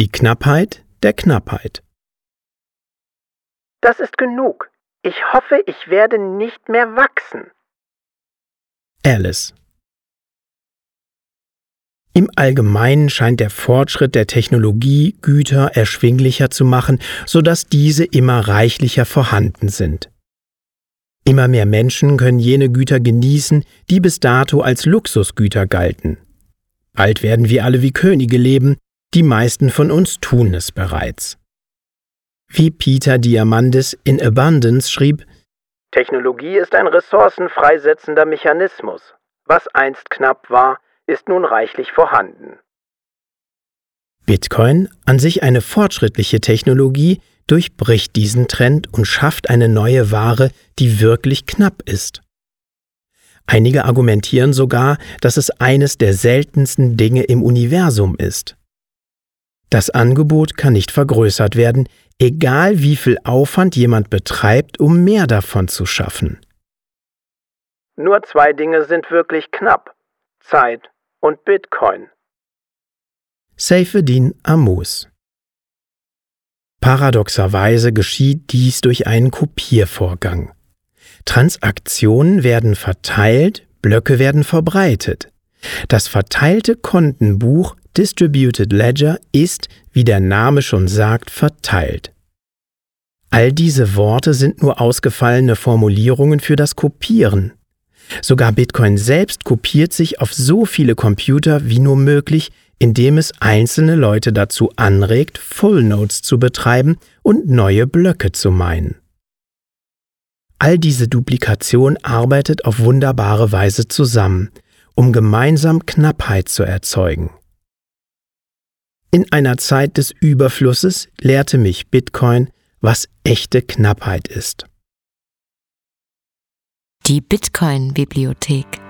Die Knappheit der Knappheit. Das ist genug. Ich hoffe, ich werde nicht mehr wachsen. Alice. Im Allgemeinen scheint der Fortschritt der Technologie Güter erschwinglicher zu machen, sodass diese immer reichlicher vorhanden sind. Immer mehr Menschen können jene Güter genießen, die bis dato als Luxusgüter galten. Bald werden wir alle wie Könige leben, die meisten von uns tun es bereits. Wie Peter Diamandis in Abundance schrieb, Technologie ist ein ressourcenfreisetzender Mechanismus. Was einst knapp war, ist nun reichlich vorhanden. Bitcoin, an sich eine fortschrittliche Technologie, durchbricht diesen Trend und schafft eine neue Ware, die wirklich knapp ist. Einige argumentieren sogar, dass es eines der seltensten Dinge im Universum ist. Das Angebot kann nicht vergrößert werden, egal wie viel Aufwand jemand betreibt, um mehr davon zu schaffen. Nur zwei Dinge sind wirklich knapp. Zeit und Bitcoin. Seyfedin Amus Paradoxerweise geschieht dies durch einen Kopiervorgang. Transaktionen werden verteilt, Blöcke werden verbreitet. Das verteilte Kontenbuch Distributed Ledger ist, wie der Name schon sagt, verteilt. All diese Worte sind nur ausgefallene Formulierungen für das Kopieren. Sogar Bitcoin selbst kopiert sich auf so viele Computer wie nur möglich, indem es einzelne Leute dazu anregt, Full Nodes zu betreiben und neue Blöcke zu meinen. All diese Duplikation arbeitet auf wunderbare Weise zusammen, um gemeinsam Knappheit zu erzeugen. In einer Zeit des Überflusses lehrte mich Bitcoin, was echte Knappheit ist. Die Bitcoin-Bibliothek.